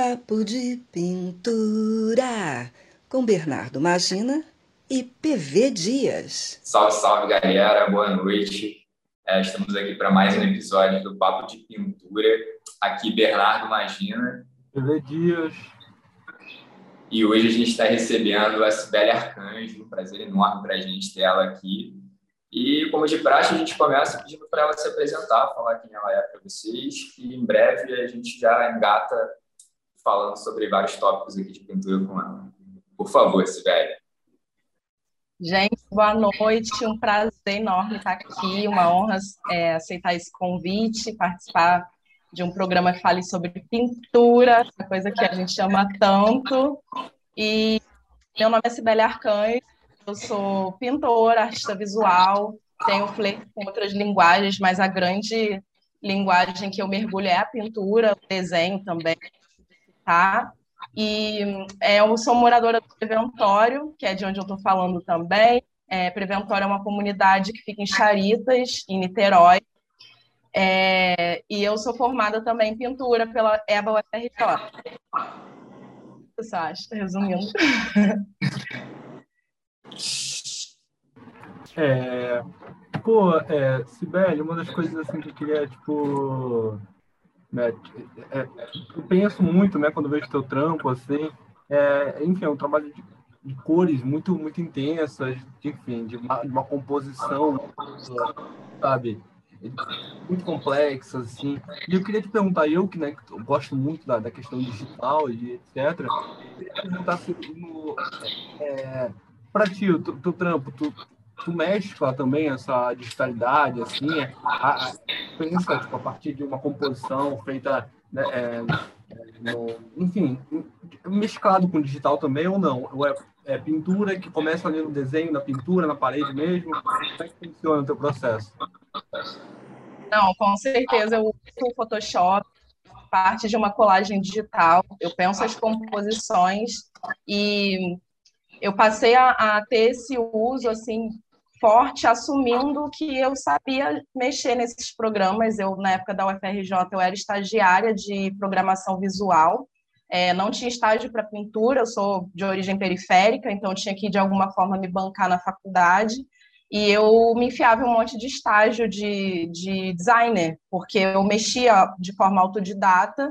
Papo de Pintura com Bernardo Magina e PV Dias. Salve, salve galera, boa noite. É, estamos aqui para mais um episódio do Papo de Pintura. Aqui, Bernardo Magina. PV Dias. E hoje a gente está recebendo a Sibeli Arcanjo, um prazer enorme para a gente ter ela aqui. E, como de praxe, a gente começa pedindo para ela se apresentar, falar quem ela é para vocês, e em breve a gente já engata falando sobre vários tópicos aqui de pintura com ela. Por favor, Sibeli. Gente, boa noite, um prazer enorme estar aqui, uma honra é, aceitar esse convite, participar de um programa que fale sobre pintura, essa coisa que a gente ama tanto. E meu nome é Sibeli Arcanjo, eu sou pintora, artista visual, tenho flerte com outras linguagens, mas a grande linguagem que eu mergulho é a pintura, o desenho também, tá? E é, eu sou moradora do Preventório, que é de onde eu estou falando também. É, Preventório é uma comunidade que fica em Charitas, em Niterói. É, e eu sou formada também em pintura pela EBA UFRJ. Você acha, resumindo? É, pô, é, Sibeli, uma das coisas assim que eu queria, tipo, né, é, eu penso muito, né, quando vejo teu trampo, assim, é, enfim, é um trabalho de, de, cores muito, muito intensas, enfim, de uma, de uma composição, sabe, muito complexas, assim. E eu queria te perguntar, eu que né, eu gosto muito da, da questão digital e etc., eu queria perguntar se no, é, para ti, o teu trampo, tu, tu mescla também essa digitalidade, assim, a, a, pensa tipo, a partir de uma composição feita, né, é, no, enfim, mesclado com digital também ou não? Ou é, é, pintura que começa ali no desenho, na pintura, na parede mesmo? Como é que funciona o teu processo? Não, com certeza eu uso o Photoshop, parte de uma colagem digital, eu penso as composições e eu passei a, a, ter esse uso assim forte, assumindo que eu sabia mexer nesses programas. Eu na época da UFRJ eu era estagiária de programação visual. É, não tinha estágio para pintura, eu sou de origem periférica, então tinha que de alguma forma me bancar na faculdade. E eu me enfiava um monte de estágio de, de designer, porque eu mexia de forma autodidata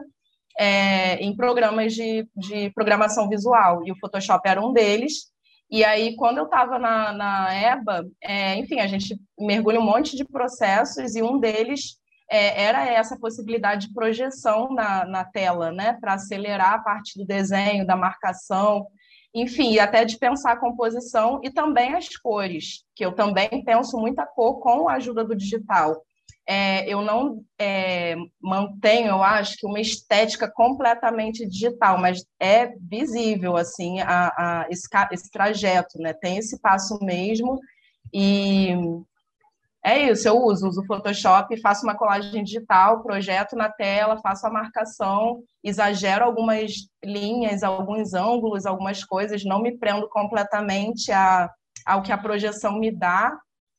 é, em programas de, de programação visual, e o Photoshop era um deles. E aí, quando eu estava na, na EBA, é, enfim, a gente mergulha um monte de processos, e um deles é, era essa possibilidade de projeção na, na tela, né, para acelerar a parte do desenho, da marcação, enfim, até de pensar a composição e também as cores, que eu também penso muita cor com a ajuda do digital é, eu não é, mantenho, eu acho, que uma estética completamente digital, mas é visível, assim, a, a esse, esse, trajeto, né? Tem esse passo mesmo, e é isso, eu uso, uso o Photoshop, faço uma colagem digital, projeto na tela, faço a marcação, exagero algumas linhas, alguns ângulos, algumas coisas, não me prendo completamente a, ao que a projeção me dá,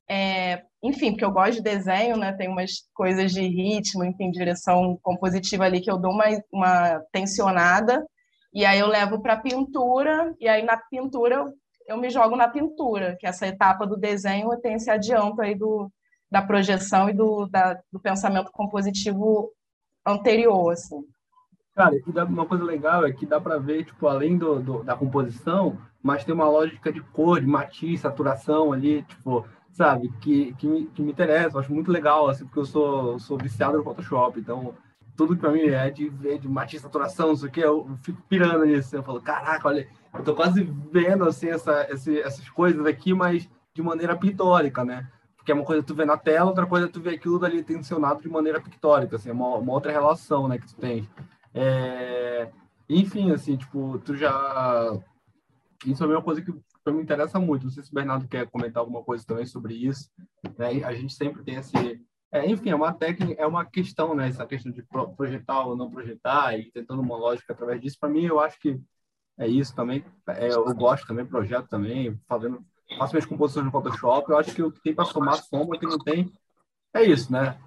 é, enfim, porque eu gosto de desenho, né? Tem umas coisas de ritmo, enfim, direção compositiva ali que eu dou uma, uma tensionada, e aí eu levo para pintura, e aí na pintura eu, eu me jogo na pintura, que essa etapa do desenho tem esse adianto aí do, da projeção e do, da, do pensamento compositivo anterior, assim. Cara, e uma coisa legal é que dá para ver, tipo, além do, do, da composição, mas tem uma lógica de cor, de matiz, saturação ali, tipo, sabe, que, que, me, que me interessa, eu acho muito legal, assim, porque eu sou, sou viciado no Photoshop, então tudo que para mim é de ver de matiz, saturação, não sei o que, eu fico pirando nisso, eu falo, caraca, olha, eu tô quase vendo, assim, essa, esse, essas coisas aqui, mas de maneira pictórica, né? Porque é uma coisa que tu vê na tela, outra coisa é tu vê aquilo dali tensionado de maneira pictórica, assim, é uma, uma outra relação, né, que tu tem. É... Enfim, assim, tipo, tu já... Isso é uma coisa que então, me interessa muito. Não sei se o Bernardo quer comentar alguma coisa também sobre isso. Né? A gente sempre tem esse. É, enfim, é uma técnica, é uma questão, né? Essa questão de projetar ou não projetar e tentando uma lógica através disso. Para mim, eu acho que é isso também. É, eu gosto também, projeto também, fazendo, faço minhas composições no Photoshop. Eu acho que o que tem para somar soma, o que não tem, é isso, né?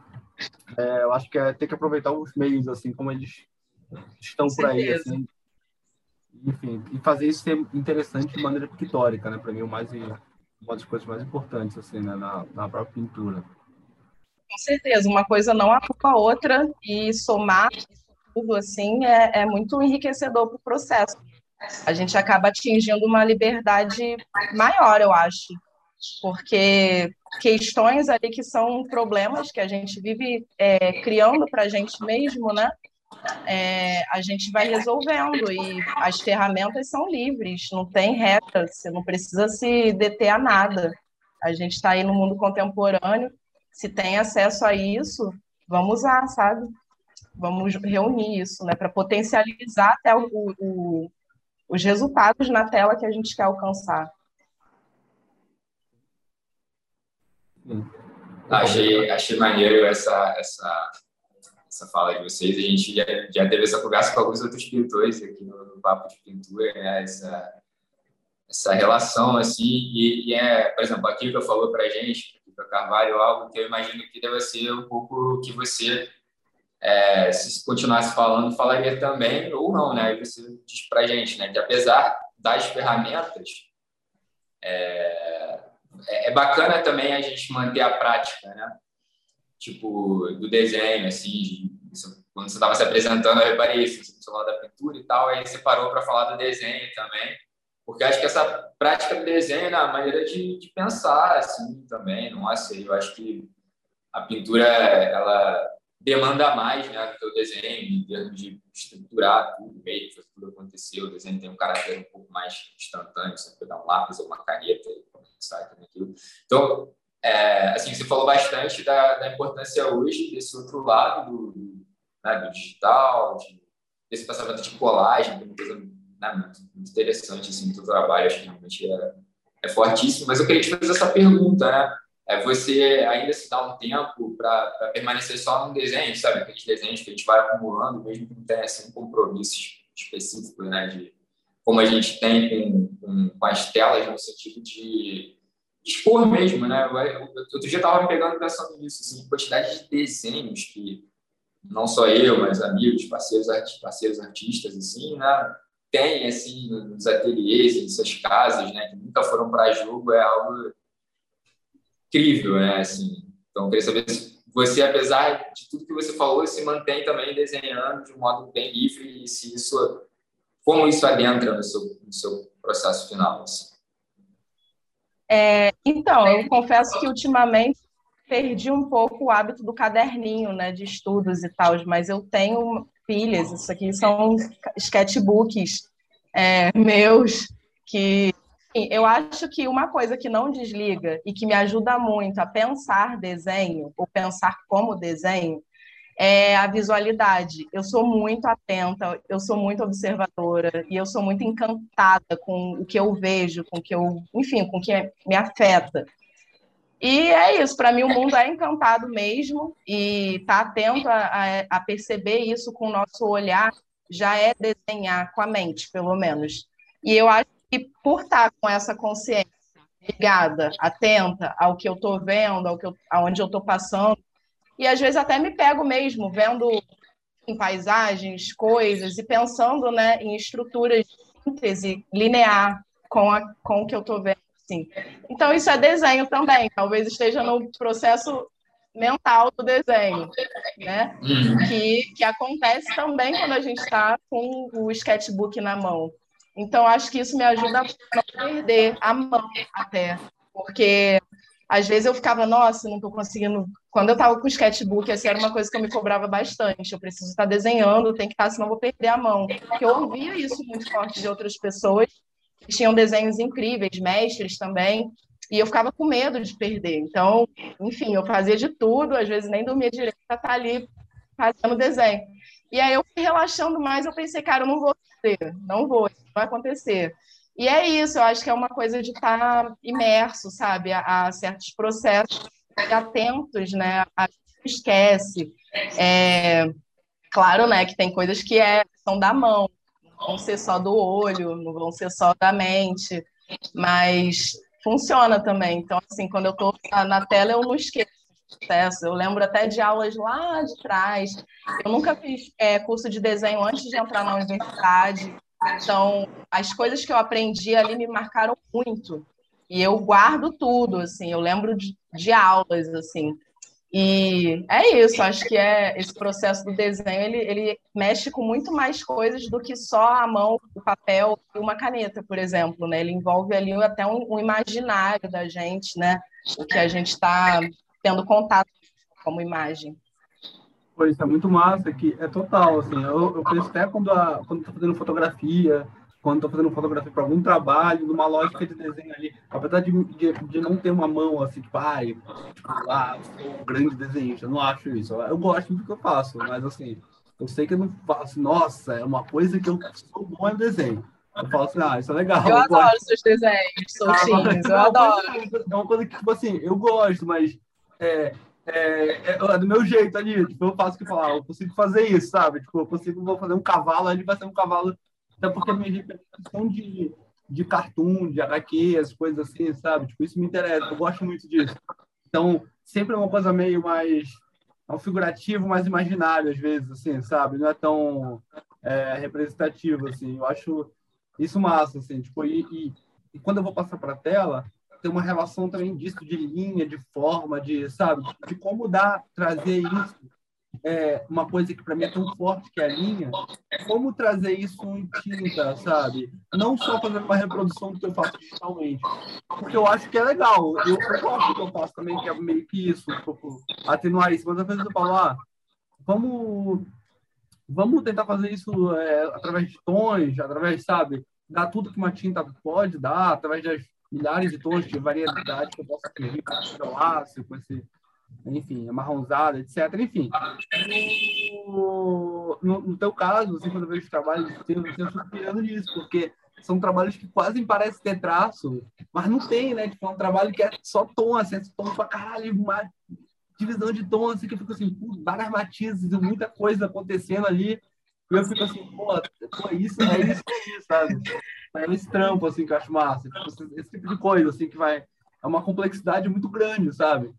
É, eu acho que é ter que aproveitar os meios, assim, como eles estão por aí, assim. Enfim, e fazer isso ser interessante de maneira pictórica, né? Para mim, o mais, uma das coisas mais importantes, assim, né? na, na própria pintura. Com certeza, uma coisa não anula a outra e somar tudo, assim, é, é muito enriquecedor para o processo. A gente acaba atingindo uma liberdade maior, eu acho, porque questões ali que são problemas que a gente vive é, criando para a gente mesmo, né? É, a gente vai resolvendo e as ferramentas são livres, não tem regra, você não precisa se deter a nada. A gente está aí no mundo contemporâneo, se tem acesso a isso, vamos usar, sabe? Vamos reunir isso, né, para potencializar até o, o, os resultados na tela que a gente quer alcançar. Achei, achei maneiro essa, essa, essa fala de vocês. A gente já, já teve essa conversa com alguns outros pintores aqui no, no Papo de Pintura, né? essa, essa relação, assim, e, e, é, por exemplo, que eu falou para a gente, para Carvalho, algo que eu imagino que deve ser um pouco que você, é, se continuasse falando, falaria também, ou não, né? Você diz para a gente, né? Que apesar das ferramentas, é, é, é bacana também a gente manter a prática, né? Tipo, do desenho, assim, de, quando você estava se apresentando, eu reparei isso, você falou da pintura e tal, aí você parou para falar do desenho também, porque acho que essa prática do desenho é a maneira de, de pensar, assim, também, não sei, eu acho que a pintura, ela demanda mais, né, do o desenho, em termos de estruturar tudo, meio que tudo acontecer, o desenho tem um caráter um pouco mais instantâneo, você pegar um lápis ou uma caneta e começar aquilo. Então, é, assim, você falou bastante da, da, importância hoje desse outro lado do, né, do digital, de, desse pensamento de colagem, que é uma coisa né, muito, muito, interessante, assim, do trabalho, acho que realmente é, é fortíssimo. Mas eu queria te fazer essa pergunta, né? É você ainda se dá um tempo para permanecer só no desenho, sabe? Aqueles desenhos que a gente vai acumulando, mesmo que não tenha assim, compromissos específicos, né? De, como a gente tem com, com, com as telas, no sentido de expor mesmo, né? Outro dia estava me pegando pensando nisso, assim, quantidade de desenhos que não só eu, mas amigos, parceiros, parceiros artistas, assim, né? Tem, assim, nos ateliês, em suas casas, né? Que nunca foram para jogo, é algo incrível, né? Assim, então, eu queria saber se você, apesar de tudo que você falou, se mantém também desenhando de um modo bem livre e se isso, como isso adentra no seu, no seu processo final, assim. É, então, eu confesso que ultimamente perdi um pouco o hábito do caderninho, né, de estudos e tal, mas eu tenho pilhas, isso aqui são sketchbooks é, meus que eu acho que uma coisa que não desliga e que me ajuda muito a pensar desenho ou pensar como desenho é a visualidade. Eu sou muito atenta, eu sou muito observadora e eu sou muito encantada com o que eu vejo, com o que eu, enfim, com o que me afeta. E é isso, para mim o mundo é encantado mesmo e estar tá atento a, a, perceber isso com o nosso olhar já é desenhar com a mente, pelo menos. E eu acho que por estar tá com essa consciência ligada, atenta ao que eu estou vendo, ao que eu, aonde eu estou passando, e às vezes até me pego mesmo vendo em paisagens, coisas e pensando, né, em estruturas de síntese linear com, a, com o que eu estou vendo. Assim. Então, isso é desenho também, talvez esteja no processo mental do desenho, né? Uhum. Que, que acontece também quando a gente está com o sketchbook na mão. Então, acho que isso me ajuda a não perder a mão até, porque às vezes eu ficava, nossa, não estou conseguindo. Quando eu estava com o sketchbook, essa era uma coisa que eu me cobrava bastante. Eu preciso estar desenhando, tem que estar, senão eu vou perder a mão. Porque eu ouvia isso muito forte de outras pessoas que tinham desenhos incríveis, mestres também, e eu ficava com medo de perder. Então, enfim, eu fazia de tudo, às vezes nem dormia direito para estar ali fazendo desenho. E aí eu fui relaxando mais, eu pensei, cara, eu não vou fazer, não vou, isso vai acontecer. E é isso, eu acho que é uma coisa de estar imerso, sabe, a, a certos processos atentos, né? A gente esquece. É, claro, né, que tem coisas que é, são da mão, não vão ser só do olho, não vão ser só da mente, mas funciona também. Então, assim, quando eu estou na tela, eu não esqueço processo. Eu lembro até de aulas lá de trás. Eu nunca fiz é, curso de desenho antes de entrar na universidade. Então, as coisas que eu aprendi ali me marcaram muito. E eu guardo tudo, assim. Eu lembro de, de aulas, assim. E é isso, acho que é esse processo do desenho, ele, ele mexe com muito mais coisas do que só a mão, o papel e uma caneta, por exemplo, né? Ele envolve ali até um, um imaginário da gente, né? O que a gente está tendo contato como imagem. Pois é muito massa, que é total, assim, eu, eu penso até quando, a, quando estou fazendo fotografia, quando estou fazendo fotografia para algum trabalho, numa lógica de desenho ali, apesar de, de, de não ter uma mão assim, tipo, ai, tipo, ah, sou um grande desenhista, eu não acho isso. Eu gosto do que eu faço, mas assim, eu sei que eu não faço, nossa, é uma coisa que eu sou bom em desenho. Eu falo assim, ah, isso é legal. Eu, eu adoro gosto. seus desenhos, soltinhos, eu adoro. É uma coisa que, tipo assim, eu gosto, mas é, é, é, do meu jeito ali, tipo, eu faço o que falar, eu consigo fazer isso, sabe? Tipo, eu consigo, vou fazer um cavalo, ele vai ser um cavalo até porque a minha representação de, de cartoon, de HQ, as coisas assim, sabe? Tipo, isso me interessa, eu gosto muito disso. Então, sempre é uma coisa meio mais é um figurativo, mais imaginário, às vezes, assim, sabe? Não é tão é, representativo, assim. Eu acho isso massa, assim. Tipo, e, e, e quando eu vou passar para a tela, tem uma relação também disso, de linha, de forma, de, sabe? De como dar, trazer isso é, uma coisa que para mim é tão forte que é a linha, como trazer isso em tinta, sabe? Não só fazer uma reprodução do que eu faço digitalmente, porque eu acho que é legal. Eu, eu gosto do que eu faço também, que é meio que isso, tipo, atenuar isso. Mas às vezes eu falo, ah, vamos, vamos tentar fazer isso é, através de tons, através, sabe? Dar tudo que uma tinta pode dar, através das milhares de tons de variedade que eu posso escrever com esse lácio, com esse enfim, amarronzada, etc. Enfim, no, no, no teu caso, assim, quando eu vejo trabalhos de eu fico pirando nisso, porque são trabalhos que quase parecem ter traço, mas não tem, né? Tipo, é um trabalho que é só tom, assim, é tom pra caralho, uma divisão de tom, assim, que eu fico assim, várias matizes, muita coisa acontecendo ali, e eu fico assim, pô, pô isso, é isso aí, sabe? É esse trampo, assim, que eu acho massa, tipo, esse tipo de coisa, assim, que vai... É uma complexidade muito grande, sabe?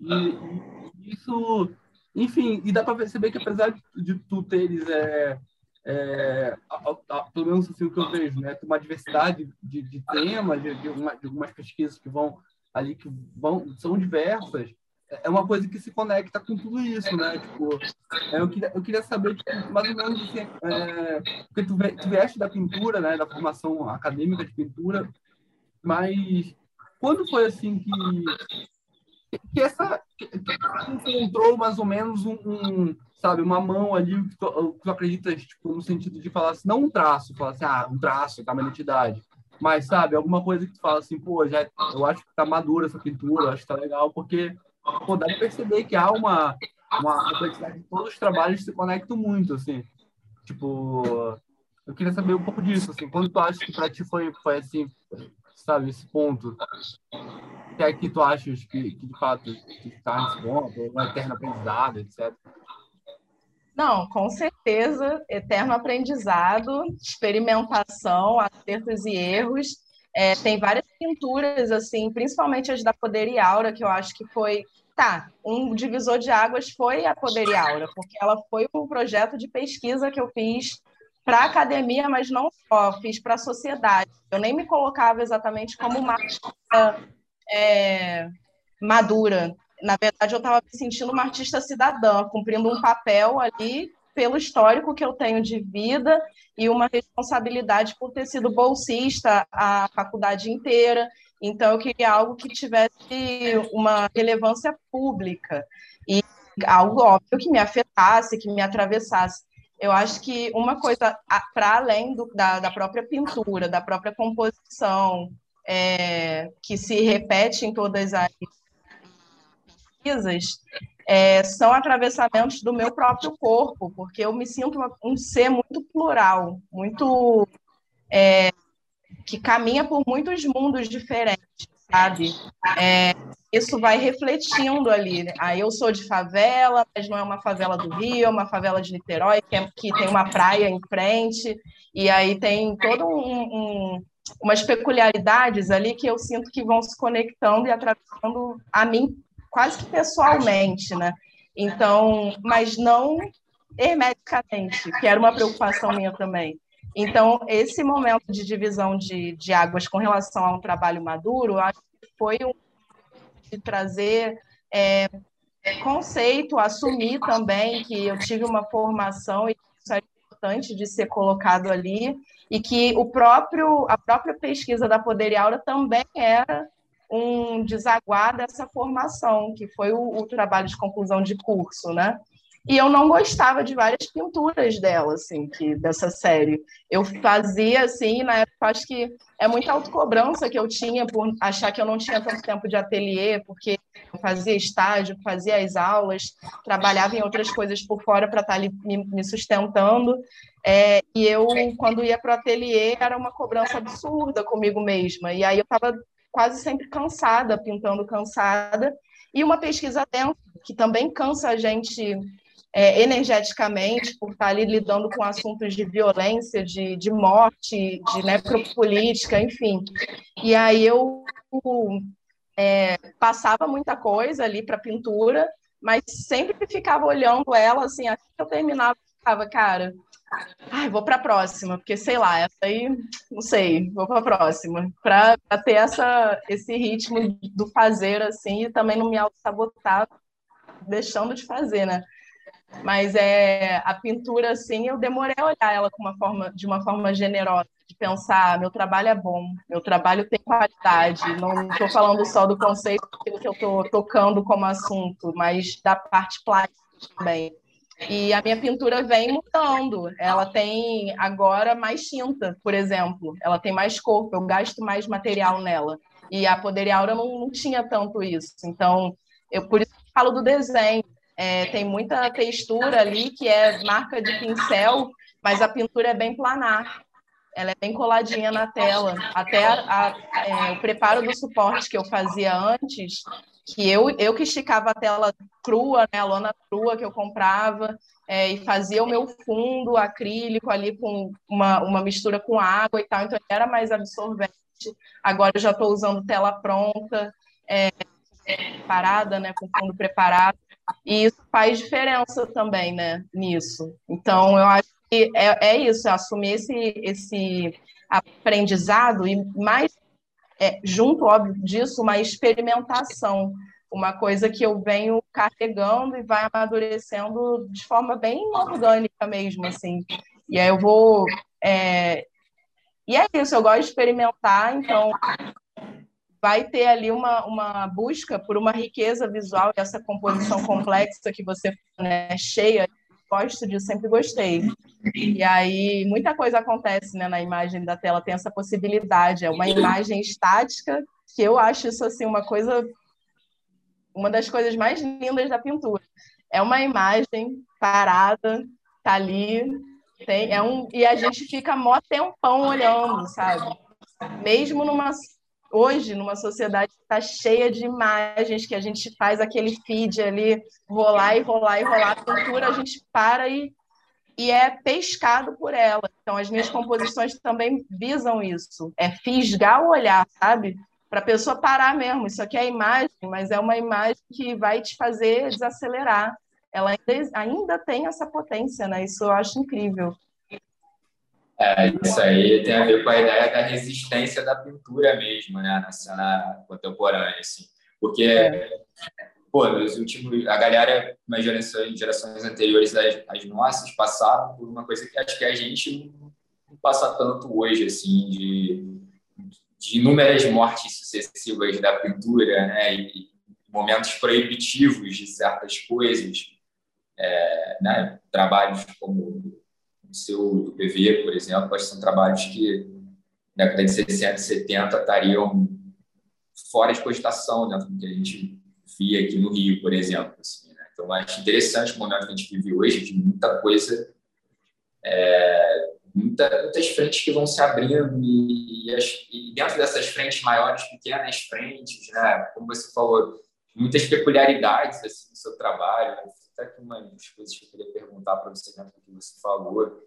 E, e isso, enfim, e dá para perceber que apesar de, de tu teres, é, é, a, a, pelo menos assim o que eu vejo, né, uma diversidade de, de temas, de, de, uma, de algumas pesquisas que vão ali, que vão, são diversas, é uma coisa que se conecta com tudo isso, né? Tipo, é, eu, queria, eu queria saber, tipo, mais ou menos, assim, é, porque tu, tu vieste da pintura, né? Da formação acadêmica de pintura, mas quando foi, assim, que que essa que, encontrou mais ou menos um, um, sabe uma mão ali que tu, que tu acreditas tipo no sentido de falar assim, não um traço falar assim ah um traço tá uma identidade mas sabe alguma coisa que tu fala assim pô já eu acho que tá madura essa pintura acho que tá legal porque de perceber que há uma uma complexidade de todos os trabalhos se conectam muito assim tipo eu queria saber um pouco disso assim quando tu acha que para ti foi foi assim sabe esse ponto que é que tu achas que, que de fato está nesse ponto, um eterno aprendizado, etc. Não, com certeza, eterno aprendizado, experimentação, acertos e erros. É, tem várias pinturas, assim, principalmente as da Poder e Aura, que eu acho que foi. Tá, um divisor de águas foi a Poder e Aura, porque ela foi um projeto de pesquisa que eu fiz para a academia, mas não só, fiz para a sociedade. Eu nem me colocava exatamente como uma é, madura. Na verdade, eu estava me sentindo uma artista cidadã, cumprindo um papel ali pelo histórico que eu tenho de vida e uma responsabilidade por ter sido bolsista a faculdade inteira. Então, eu queria algo que tivesse uma relevância pública e algo óbvio que me afetasse, que me atravessasse. Eu acho que uma coisa para além do, da, da própria pintura, da própria composição, é, que se repete em todas as pesquisas, é, são atravessamentos do meu próprio corpo, porque eu me sinto um ser muito plural, muito é, que caminha por muitos mundos diferentes, sabe? É, isso vai refletindo ali. Né? Aí eu sou de favela, mas não é uma favela do Rio, é uma favela de Niterói, que, é, que tem uma praia em frente, e aí tem todo um, um umas peculiaridades ali que eu sinto que vão se conectando e atravessando a mim quase que pessoalmente, né? Então, mas não hermeticamente, que era uma preocupação minha também. Então, esse momento de divisão de, de águas com relação a um trabalho maduro, acho que foi um de trazer é, conceito, assumir também que eu tive uma formação e isso é importante de ser colocado ali, e que o próprio, a própria pesquisa da Poder Aura também era um desaguar dessa formação, que foi o, o trabalho de conclusão de curso, né? E eu não gostava de várias pinturas dela, assim, que, dessa série. Eu fazia, assim, na época, acho que é muita autocobrança que eu tinha por achar que eu não tinha tanto tempo de ateliê, porque eu fazia estágio, fazia as aulas, trabalhava em outras coisas por fora para estar tá ali me, me sustentando. É, e eu, quando ia para o ateliê, era uma cobrança absurda comigo mesma. E aí eu estava quase sempre cansada, pintando cansada. E uma pesquisa dentro, que também cansa a gente é, energeticamente, por estar ali lidando com assuntos de violência, de, de morte, de necropolítica, enfim. E aí eu é, passava muita coisa ali para pintura, mas sempre ficava olhando ela, assim, até que eu terminava, ficava, cara, ai, vou para a próxima, porque sei lá, essa aí, não sei, vou para a próxima, para ter essa, esse ritmo do fazer, assim, e também não me auto-sabotar deixando de fazer, né? Mas é a pintura, assim, eu demorei a olhar ela com uma forma, de uma forma generosa, de pensar, meu trabalho é bom, meu trabalho tem qualidade. Não estou falando só do conceito que eu estou tocando como assunto, mas da parte plástica também. E a minha pintura vem mudando. Ela tem agora mais tinta, por exemplo. Ela tem mais corpo, eu gasto mais material nela. E a Poder Aura não, não tinha tanto isso. Então, eu por isso falo do desenho é, tem muita textura ali que é marca de pincel, mas a pintura é bem planar. Ela é bem coladinha na tela. Até a, a, é, o preparo do suporte que eu fazia antes, que eu, eu que esticava a tela crua, né, a lona crua que eu comprava, é, e fazia o meu fundo acrílico ali com uma, uma mistura com água e tal, então era mais absorvente. Agora eu já estou usando tela pronta, é, parada, né, com fundo preparado. E isso faz diferença também, né, nisso. Então, eu acho que é, é isso, assumir esse, esse aprendizado e mais, é, junto, óbvio, disso, uma experimentação, uma coisa que eu venho carregando e vai amadurecendo de forma bem orgânica mesmo, assim. E aí eu vou... É... E é isso, eu gosto de experimentar, então vai ter ali uma, uma busca por uma riqueza visual essa composição complexa que você né, cheia. Gosto disso, sempre gostei. E aí, muita coisa acontece né, na imagem da tela, tem essa possibilidade. É uma imagem estática, que eu acho isso assim uma coisa, uma das coisas mais lindas da pintura. É uma imagem parada, tá ali, tem, é um, e a gente fica mó tempão olhando, sabe? Mesmo numa hoje, numa sociedade que está cheia de imagens, que a gente faz aquele feed ali, rolar e rolar e rolar, a pintura a gente para e, e é pescado por ela. Então, as minhas composições também visam isso, é fisgar o olhar, sabe? Para a pessoa parar mesmo. Isso aqui é imagem, mas é uma imagem que vai te fazer desacelerar. Ela ainda, ainda tem essa potência, né? Isso eu acho incrível. É, isso aí tem a ver com a ideia da resistência da pintura mesmo, né, na cena contemporânea, assim. Porque, é. Pô, nos últimos, a galera, nas gerações, gerações anteriores às, nossas, passaram por uma coisa que acho que a gente não passa tanto hoje, assim, de, de inúmeras mortes sucessivas da pintura, né, e momentos proibitivos de certas coisas, é, né, trabalhos como seu do PV, por exemplo, acho que são trabalhos que na década de 60 e 70 estariam fora de cogitação do que a gente aqui no Rio, por exemplo. Assim, né? Então, acho interessante o momento que a gente vive hoje, de muita coisa, é, muita, muitas frentes que vão se abrindo e, e, as, e, dentro dessas frentes maiores, pequenas frentes, né? como você falou, muitas peculiaridades assim, do seu trabalho, até que uma das coisas que eu queria perguntar para você dentro do que você falou.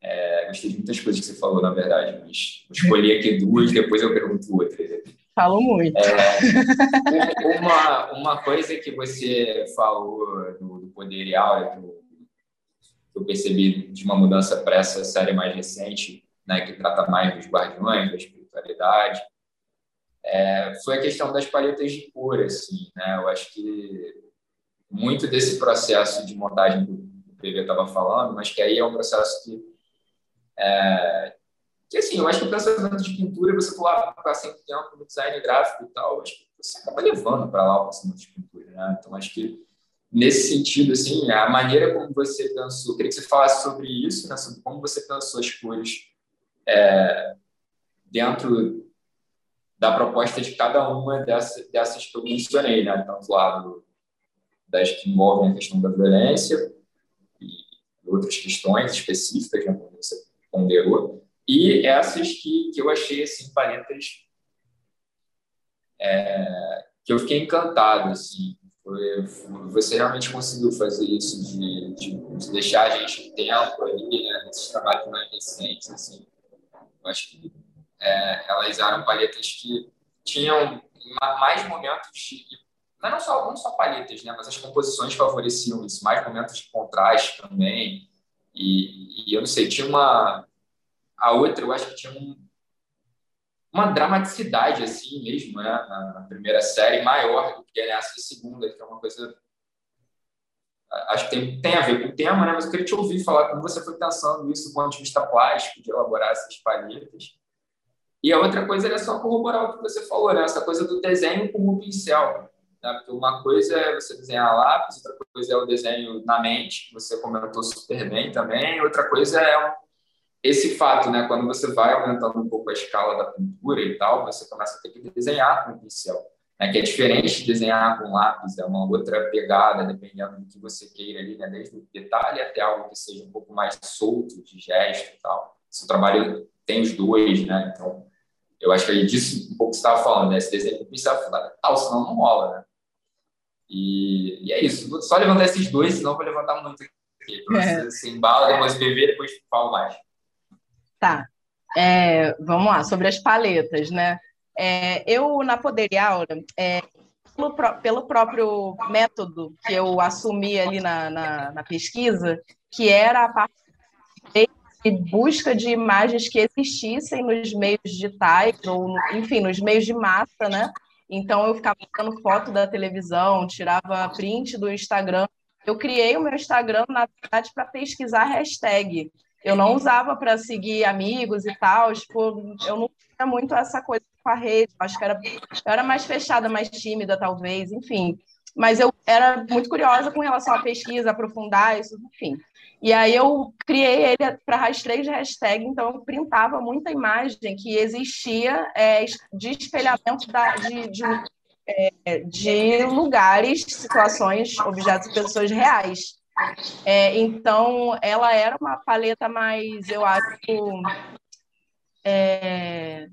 É, gostei de muitas coisas que você falou, na verdade, mas vou escolher aqui duas, depois eu pergunto outras. Falo muito. É, uma, uma coisa que você falou do, do Poder Aura, que eu, que eu percebi de uma mudança para essa série mais recente, né, que trata mais dos guardiões, da espiritualidade, é, foi a questão das paletas de cor, assim, né? Eu acho que muito desse processo de montagem que o PV estava falando, mas que aí é um processo que é, que assim, eu acho que o pensamento de pintura, você falar ficar sempre tempo no design gráfico e tal, acho que você acaba levando para lá o pensamento de pintura, né? Então, acho que nesse sentido, assim, a maneira como você pensou, queria que você falasse sobre isso, né? Sobre como você pensou as cores é, dentro da proposta de cada uma dessas, dessas que eu mencionei, né? Lá do, das que envolvem a questão da violência e outras questões específicas, né? Como você ponderou, e essas que, que eu achei, assim, paletas é, que eu fiquei encantado, assim. Você realmente conseguiu fazer isso de, de, de deixar a gente tempo ali, né, nesses trabalhos mais recentes, assim. Eu acho que é, elas eram paletas que tinham mais momentos de não só não só palhetas, né, mas as composições favoreciam isso, mais momentos de contraste também. E, e eu não sei, tinha uma a outra, eu acho que tinha um, uma dramaticidade, assim mesmo, né? Na, primeira série, maior do que nessa segunda, que é uma coisa. Acho que tem, tem a ver com o tema, né? Mas eu queria te ouvir falar como você foi pensando isso do ponto de vista plástico, de elaborar essas palhetas. E a outra coisa era só corroborar o que você falou, né? Essa coisa do desenho com o pincel. Né? Porque uma coisa é você desenhar lápis, outra coisa é o desenho na mente, que você comentou super bem também, outra coisa é esse fato, né, quando você vai aumentando um pouco a escala da pintura e tal, você começa a ter que desenhar com pincel, né, que é diferente de desenhar com lápis, é uma outra pegada, dependendo do que você queira ali, né, desde o detalhe até algo que seja um pouco mais solto, de gesto e tal. Seu trabalho tem os dois, né, então eu acho que aí disso um pouco você estava falando, né, esse desenho com pincel é fundamental, senão não rola, né. E, e é isso, só levantar esses dois, senão vou levantar muito aqui. Então, é. você se embala, depois beber, depois falo mais. Tá. É, vamos lá, sobre as paletas, né? É, eu, na Poder e Aula, é, pelo, pelo, próprio método que eu assumi ali na, na, na pesquisa, que era a parte de busca de imagens que existissem nos meios digitais, ou, enfim, nos meios de massa, né? Então, eu ficava tirando foto da televisão, tirava print do Instagram. Eu criei o meu Instagram, na verdade, para pesquisar hashtag. Eu não usava para seguir amigos e tal, tipo, eu não tinha muito essa coisa com a rede, acho que era, eu era mais fechada, mais tímida, talvez, enfim. Mas eu era muito curiosa com relação à pesquisa, aprofundar isso, enfim. E aí eu criei ele para rastreio de hashtag, então eu printava muita imagem que existia é, de espelhamento da, de, de, é, de lugares, situações, objetos pessoas reais. É, então, ela era uma paleta mais, eu acho, é,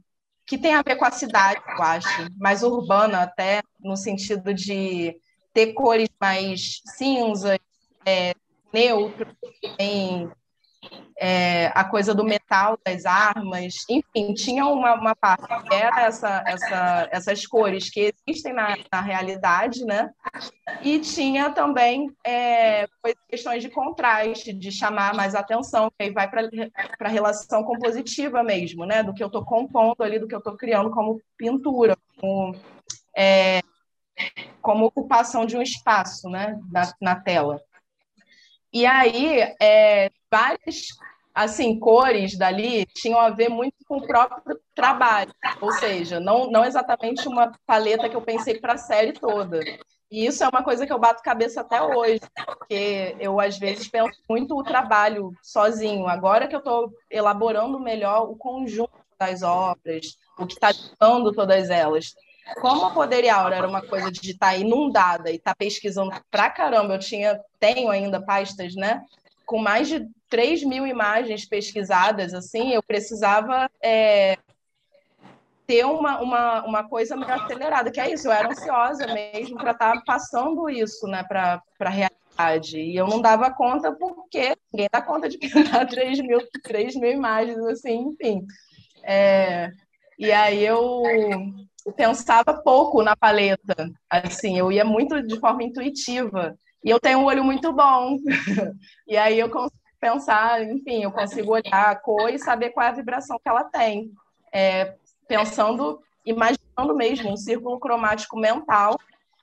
que tem a ver com a cidade, eu acho, mais urbana até, no sentido de ter cores mais cinzas, é, neutras, tem é, a coisa do metal das armas, enfim, tinha uma, uma parte que era essa, essa, essas cores que existem na, na realidade, né? E tinha também é, questões de contraste, de chamar mais atenção, que aí vai para a relação compositiva mesmo, né? Do que eu estou compondo ali, do que eu estou criando como pintura, como, é, como ocupação de um espaço, né? Na, na tela. E aí, é, várias assim, cores dali tinham a ver muito com o próprio trabalho, ou seja, não, não exatamente uma paleta que eu pensei para a série toda. E isso é uma coisa que eu bato cabeça até hoje, porque eu às vezes penso muito o trabalho sozinho. Agora que eu estou elaborando melhor o conjunto das obras, o que está dando todas elas. Como o Poder e Aura era uma coisa de estar tá inundada e estar tá pesquisando pra caramba, eu tinha, tenho ainda pastas, né? Com mais de 3 mil imagens pesquisadas, assim, eu precisava é, ter uma, uma, uma coisa meio acelerada, que é isso, eu era ansiosa mesmo para estar tá passando isso né, para a realidade. E eu não dava conta porque ninguém dá conta de pintar 3 mil, 3 mil imagens, assim, enfim. É, e aí eu pensava pouco na paleta. Assim, eu ia muito de forma intuitiva. E eu tenho um olho muito bom. e aí eu consigo pensar, enfim, eu consigo olhar a cor e saber qual é a vibração que ela tem. É, pensando, imaginando mesmo um círculo cromático mental.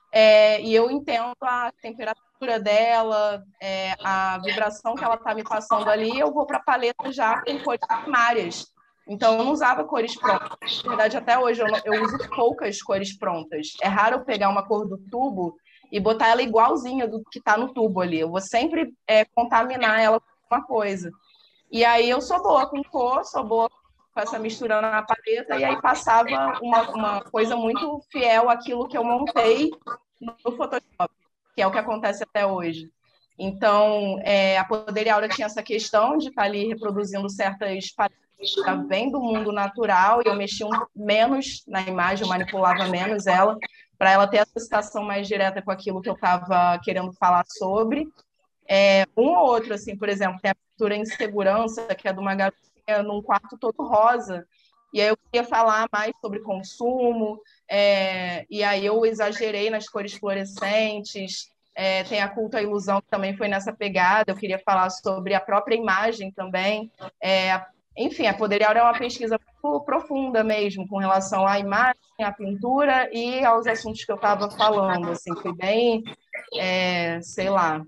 É, e eu entendo a temperatura dela, é, a vibração que ela está me passando ali, eu vou para a paleta já com cores primárias. Então, eu não usava cores prontas. Na verdade, até hoje, eu, não, eu uso poucas cores prontas. É raro eu pegar uma cor do tubo e botar ela igualzinha do que está no tubo ali. Eu vou sempre é, contaminar ela com uma coisa. E aí, eu sou boa com cor, sou boa com essa mistura na paleta, e aí passava uma, uma coisa muito fiel àquilo que eu montei no Photoshop, que é o que acontece até hoje. Então, é, a Poder Aura tinha essa questão de estar tá ali reproduzindo certas paletas vem do mundo natural e eu mexi um, menos na imagem, eu manipulava menos ela, para ela ter essa citação mais direta com aquilo que eu estava querendo falar sobre. É, um ou outro, assim, por exemplo, tem a pintura Insegurança, que é de uma garotinha num quarto todo rosa, e aí eu queria falar mais sobre consumo, é, e aí eu exagerei nas cores fluorescentes, é, tem a Culto à Ilusão, que também foi nessa pegada, eu queria falar sobre a própria imagem também, é, enfim, a Poder é uma pesquisa profunda mesmo com relação à imagem, à pintura e aos assuntos que eu estava falando. Assim, foi bem, é, sei lá,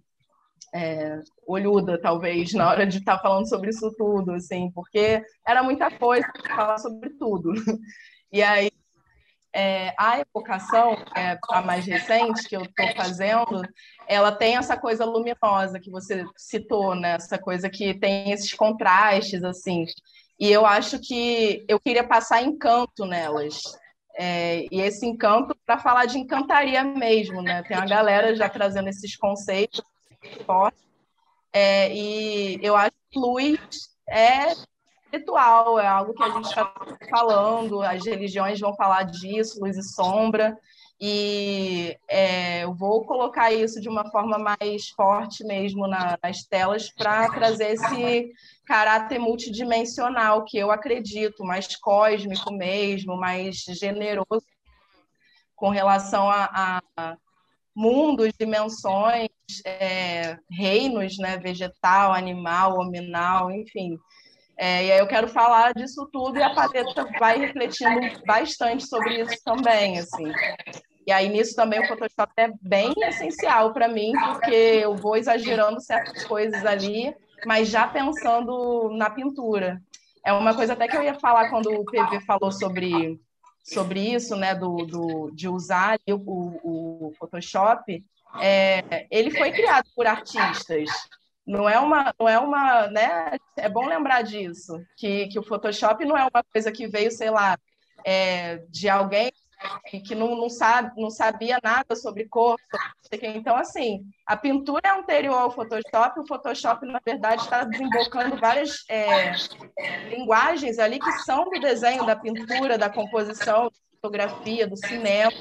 é, olhuda, talvez, na hora de estar tá falando sobre isso tudo, assim, porque era muita coisa falar sobre tudo. E aí, é, a evocação, é a mais recente que eu estou fazendo, ela tem essa coisa luminosa que você citou, né? Essa coisa que tem esses contrastes, assim. E eu acho que eu queria passar encanto nelas. É, e esse encanto para falar de encantaria mesmo, né? Tem uma galera já trazendo esses conceitos fortes. É, e eu acho que luz é espiritual, é algo que a gente está falando, as religiões vão falar disso, luz e sombra, e é, eu vou colocar isso de uma forma mais forte mesmo na, nas telas para trazer esse caráter multidimensional que eu acredito, mais cósmico mesmo, mais generoso com relação a, a mundos, dimensões, é, reinos, né, vegetal, animal, hominal, enfim. É, e aí eu quero falar disso tudo e a paleta vai refletindo bastante sobre isso também, assim. E aí nisso também o Photoshop é bem essencial para mim, porque eu vou exagerando certas coisas ali, mas já pensando na pintura. É uma coisa até que eu ia falar quando o PV falou sobre, sobre isso, né, do, do, de usar o, o, o Photoshop. É, ele foi criado por artistas, não é uma, não é uma, né? É bom lembrar disso, que, que o Photoshop não é uma coisa que veio, sei lá, é, de alguém que não, não, sabe, não sabia nada sobre cor. Então, assim, a pintura é anterior ao Photoshop, o Photoshop, na verdade, está desembocando várias é, linguagens ali que são do desenho, da pintura, da composição, da fotografia, do cinema.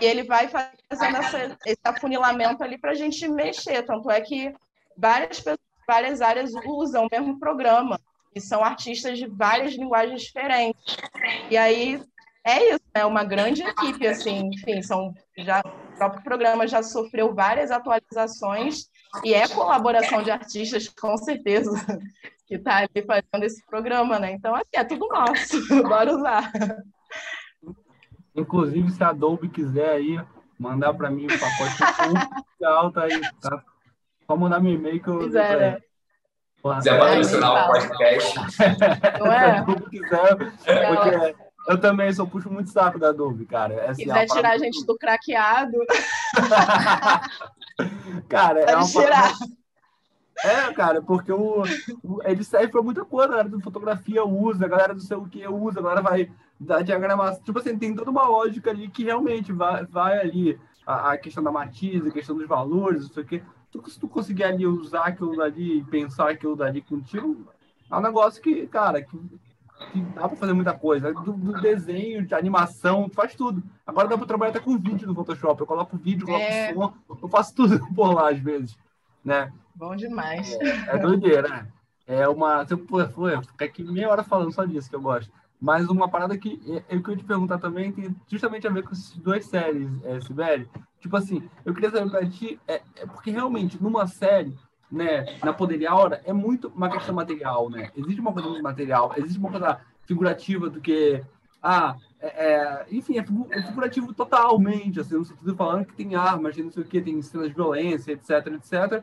E ele vai fazendo essa, esse afunilamento ali para a gente mexer. Tanto é que várias várias áreas usam o mesmo programa e são artistas de várias linguagens diferentes. E aí é isso, é uma grande equipe, assim, enfim, são já o próprio programa já sofreu várias atualizações e é colaboração de artistas, com certeza, que está ali fazendo esse programa, né? Então, aqui é tudo nosso, bora usar. Inclusive, se a Adobe quiser aí mandar para mim o pacote alto aí, tá só mandar meu e-mail que eu. Quiser, né? Porra, quiser patrocinar o podcast. Não é? Se quiser, porque eu também só puxo muito saco da Adobe, cara. Essa Se quiser é tirar a gente do craqueado. cara, é uma tirar. É, cara, porque o, o, ele serve pra muita coisa. A galera do fotografia usa, a galera do sei o que usa, a galera vai dar diagramação. Tipo assim, tem toda uma lógica ali que realmente vai, vai ali a, a questão da matiz, a questão dos valores, não sei o que tu, se tu conseguir ali usar aquilo dali e pensar aquilo dali contigo, é um negócio que, cara, que, que dá para fazer muita coisa. Do, do, desenho, de animação, tu faz tudo. Agora dá para trabalhar até com vídeo no Photoshop. Eu coloco vídeo, coloco é... som, eu faço tudo por lá às vezes, né? Bom demais. É, é doideira, né? É uma. Se eu for, ficar aqui meia hora falando só disso que eu gosto. Mas uma parada que eu queria te perguntar também tem justamente a ver com essas duas séries, é, Sibeli. Tipo assim, eu queria saber pra ti, é, é porque realmente numa série, né, na Poderia Hora, é muito uma questão material, né? Existe uma coisa muito material, existe uma coisa figurativa do que, ah, é, é enfim, é, é figurativo totalmente, assim, no sentido falando que tem armas, tem não sei o que, tem cenas de violência, etc, etc.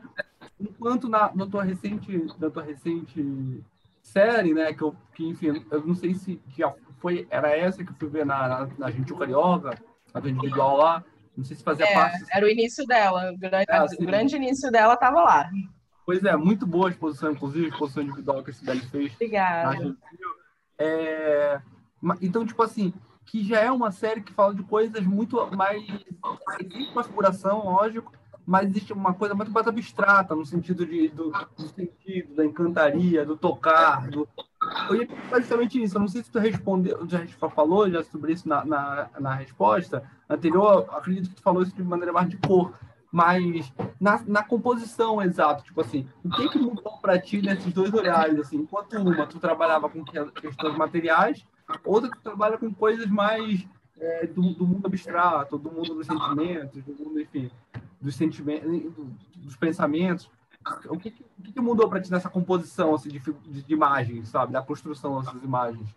Enquanto na, na tua recente, na tua recente série, né? Que eu, que, enfim, eu não sei se já foi, era essa que eu fui ver na, na, na Gente Carioca, na individual lá. Não sei se fazia é, parte. Era o início dela. O grande, assim, o grande início dela estava lá. Pois é, muito boa a exposição, inclusive, a exposição individual que esse Dali fez. Obrigada. É, então, tipo assim, que já é uma série que fala de coisas muito mais. Existe uma figuração, lógico, mas existe uma coisa muito mais abstrata, no sentido de, do, do sentido, da encantaria, do tocar. Do... Eu ia basicamente isso. Eu não sei se tu respondeu, já falou já sobre isso na, na, na resposta anterior. Acredito que tu falou isso de maneira mais de cor. Mas na, na composição, exato, tipo assim, o que que mudou para ti nesses dois olhares, assim, enquanto uma tu trabalhava com questões materiais, outra tu trabalha com coisas mais é, do, do, mundo abstrato, do mundo dos sentimentos, do mundo, enfim, dos sentimentos, dos pensamentos. O que, o que mudou para ti nessa composição assim, de, de, de, imagens, sabe? Da construção dessas imagens?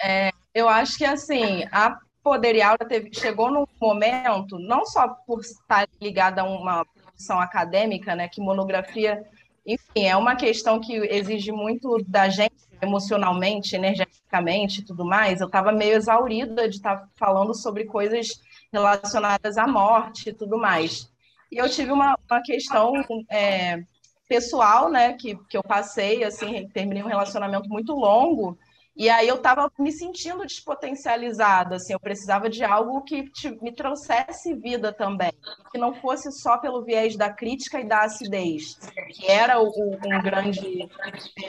É, eu acho que assim, a Poderial teve, chegou num momento, não só por estar ligada a uma produção acadêmica, né, que monografia, enfim, é uma questão que exige muito da gente emocionalmente, energeticamente e tudo mais. Eu estava meio exaurida de estar falando sobre coisas relacionadas à morte e tudo mais. E eu tive uma, uma questão é, pessoal, né, que, que eu passei, assim, terminei um relacionamento muito longo, e aí eu estava me sentindo despotencializada, assim, eu precisava de algo que te, me trouxesse vida também, que não fosse só pelo viés da crítica e da acidez, que era o, um grande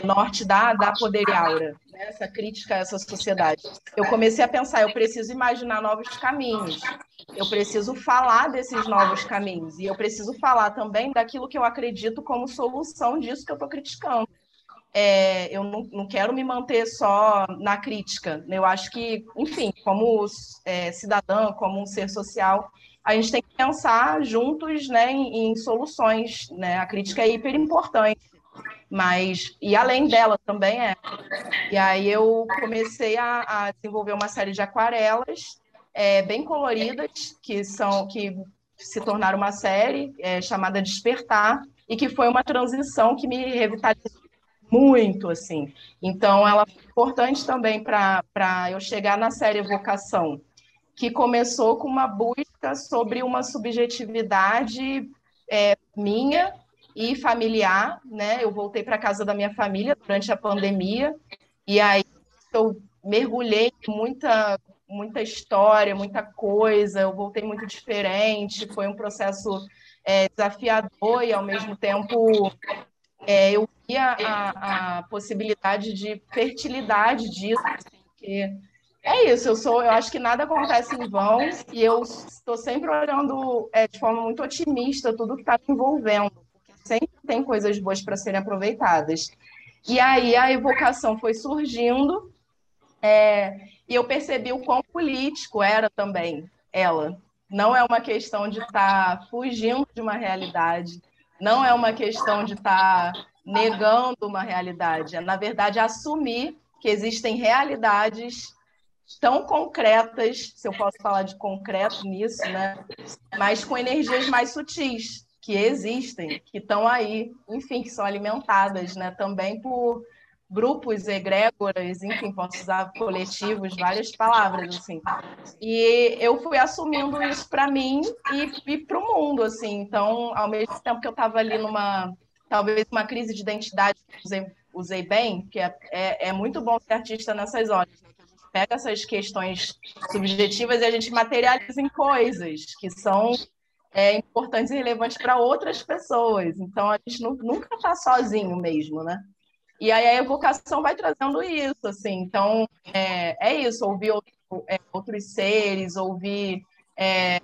norte da, da Poderiaura, né? essa crítica a essa sociedade. Eu comecei a pensar, eu preciso imaginar novos caminhos, eu preciso falar desses novos caminhos, e eu preciso falar também daquilo que eu acredito como solução disso que eu estou criticando é, eu não, não, quero me manter só na crítica. Eu acho que, enfim, como é, cidadã, como um ser social, a gente tem que pensar juntos né, em, em soluções. Né? A crítica é hiper importante, mas e além dela também é. E aí eu comecei a, a desenvolver uma série de aquarelas é, bem coloridas que são que se tornaram uma série é, chamada Despertar e que foi uma transição que me revitalizou muito, assim. Então, ela foi importante também para eu chegar na série Vocação, que começou com uma busca sobre uma subjetividade é, minha e familiar, né? Eu voltei para casa da minha família durante a pandemia, e aí eu mergulhei muita, muita história, muita coisa, eu voltei muito diferente, foi um processo é, desafiador e, ao mesmo tempo, é, eu via a, a, possibilidade de fertilidade disso, assim, porque é isso, eu sou, eu acho que nada acontece em vão e eu estou sempre olhando é, de forma muito otimista tudo que está me envolvendo, porque sempre tem coisas boas para serem aproveitadas. E aí a evocação foi surgindo é, e eu percebi o quão político era também ela. Não é uma questão de estar tá fugindo de uma realidade, não é uma questão de estar tá negando uma realidade, é, na verdade, assumir que existem realidades tão concretas, se eu posso falar de concreto nisso, né? mas com energias mais sutis, que existem, que estão aí, enfim, que são alimentadas né? também por grupos, egrégoras, enfim, posso usar coletivos, várias palavras, assim. E eu fui assumindo isso para mim e, e para o mundo, assim. Então, ao mesmo tempo que eu estava ali numa, talvez uma crise de identidade, usei, usei bem, que é, é, é, muito bom ser artista nessas horas, pega essas questões subjetivas e a gente materializa em coisas que são é, importantes e relevantes para outras pessoas. Então, a gente nunca está sozinho mesmo, né? E aí a evocação vai trazendo isso, assim. Então, é, é isso, ouvir outro, é, outros seres, ouvir é,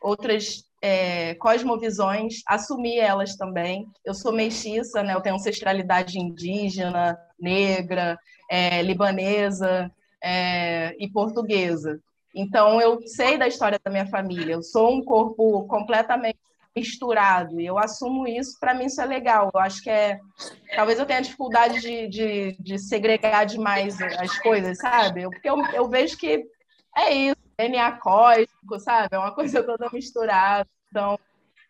outras é, cosmovisões, assumir elas também. Eu sou mestiça, né? Eu tenho ancestralidade indígena, negra, é, libanesa é, e portuguesa. Então, eu sei da história da minha família. Eu sou um corpo completamente misturado e eu assumo isso. Para mim, isso é legal. Eu acho que é. Talvez eu tenha dificuldade de, de, de segregar demais as coisas, sabe? Porque eu, eu vejo que é isso. DNA cósmico, sabe? É uma coisa toda misturada. Então,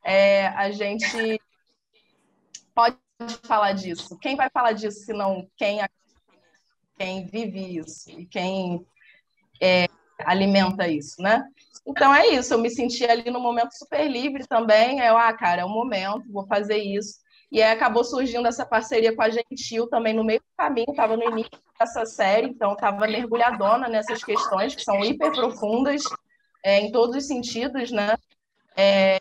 é, a gente pode falar disso. Quem vai falar disso se não quem, quem vive isso e quem é, alimenta isso, né? Então é isso, eu me senti ali no momento super livre também. Eu, ah, cara, é o momento, vou fazer isso. E aí acabou surgindo essa parceria com a Gentil também no meio do caminho, estava no início dessa série, então estava mergulhadona nessas questões que são hiper profundas é, em todos os sentidos, né? É,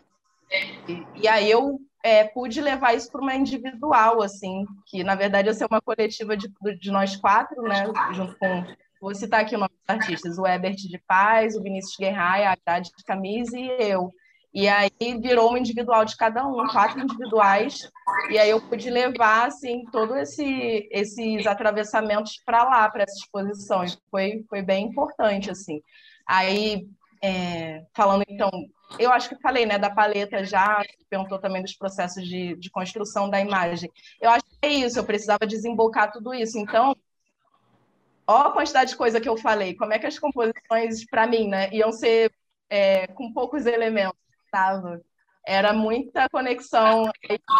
e, aí eu é, pude levar isso para uma individual, assim, que na verdade ia ser uma coletiva de, de nós quatro, né? Junto com Vou citar aqui o nome dos artistas: o Ebert de Paz, o Vinícius Guerraia, a Grade de Camise e eu. E aí virou um individual de cada um, quatro individuais, e aí eu pude levar assim todos esse, esses atravessamentos para lá, para essa exposição, foi, foi bem importante assim. Aí é, falando então, eu acho que falei né, da paleta já, perguntou também dos processos de, de construção da imagem. Eu acho que é isso, eu precisava desembocar tudo isso. Então, ó a quantidade de coisa que eu falei, como é que as composições, para mim, né, iam ser é, com poucos elementos estava. Era muita conexão.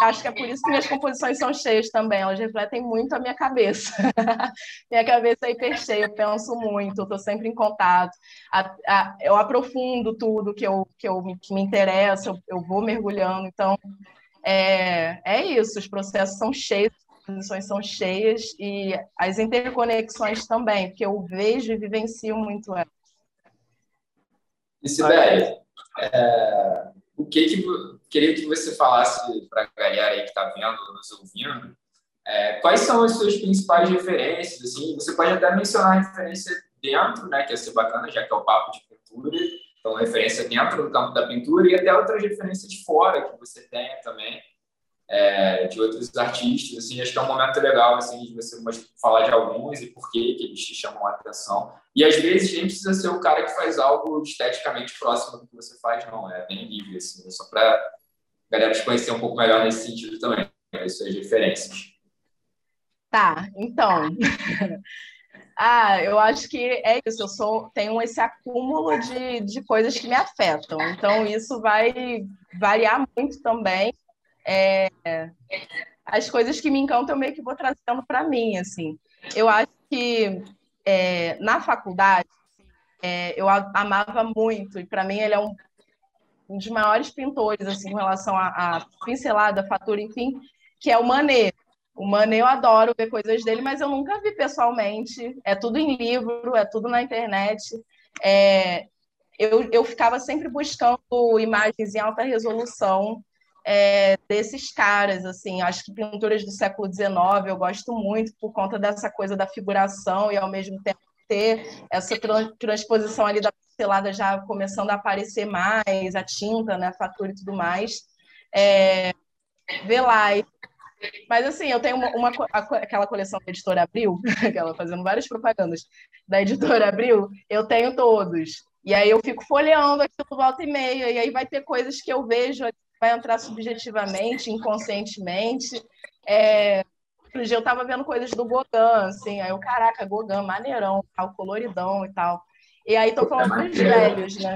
acho que é por isso que minhas composições são cheias também. Elas refletem muito a minha cabeça. minha cabeça é hiper cheia, eu penso muito, estou sempre em contato. A, a, eu aprofundo tudo que, eu, que, eu, que me interessa, eu, eu vou mergulhando. Então, é, é isso. Os processos são cheios composições são cheias e as interconexões também, porque eu vejo e vivencio muito elas. E Sibeli, é, o que que queria que você falasse para a galera aí que está vendo, nos ouvindo, é, quais são as suas principais referências? Assim, você pode até mencionar referência dentro, né, que ia ser bacana, já que é o papo de pintura, então referência dentro do campo da pintura e até outras referências fora que você tenha também é, de outros artistas, assim, acho que é um momento legal, assim, de você falar de alguns e por que que eles te chamam a atenção. E às vezes nem precisa ser o cara que faz algo esteticamente próximo do que você faz, não, é bem livre, assim, é só para a galera te conhecer um pouco melhor nesse sentido também, as suas referências. Tá, então... Ah, eu acho que é isso. Eu sou, tenho esse acúmulo de, de coisas que me afetam. Então, isso vai variar muito também é, as coisas que me encantam eu meio que vou trazendo para mim, assim. Eu acho que é, na faculdade é, eu amava muito e para mim ele é um, um, dos maiores pintores assim em relação à pincelada, fatura, enfim, que é o Manet. O Manet eu adoro ver coisas dele, mas eu nunca vi pessoalmente. É tudo em livro, é tudo na internet. É, eu, eu ficava sempre buscando imagens em alta resolução é, desses caras, assim, acho que pinturas do século XIX eu gosto muito por conta dessa coisa da figuração e ao mesmo tempo ter essa transposição ali da pincelada já começando a aparecer mais, a tinta, né, a fatura e tudo mais. É, Velay. Mas assim, eu tenho uma, uma, aquela coleção da editora Abril, aquela fazendo várias propagandas da editora Abril, eu tenho todos. E aí eu fico folheando aquilo volta e meia, e aí vai ter coisas que eu vejo vai entrar subjetivamente, inconscientemente. É, outro dia eu estava vendo coisas do Gauguin, assim, aí eu, caraca, Gauguin, maneirão, tal, coloridão e tal. E aí tô falando dos velhos, né?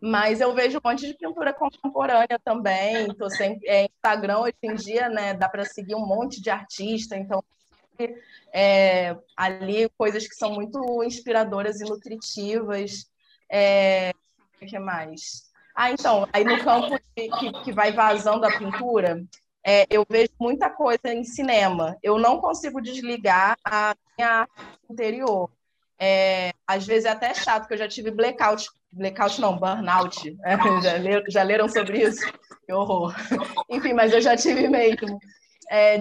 Mas eu vejo um monte de pintura contemporânea também. Tô sempre é, Instagram hoje em dia, né? Dá para seguir um monte de artista, então é, ali coisas que são muito inspiradoras e nutritivas. É, o que mais? Ah, então, aí no campo de, que, que vai vazando a pintura, é, eu vejo muita coisa em cinema. Eu não consigo desligar a minha arte interior. É, às vezes é até chato, porque eu já tive blackout. Blackout não, burnout. É, já, leram, já, leram, sobre isso? Que horror. Enfim, mas eu já tive mesmo. É,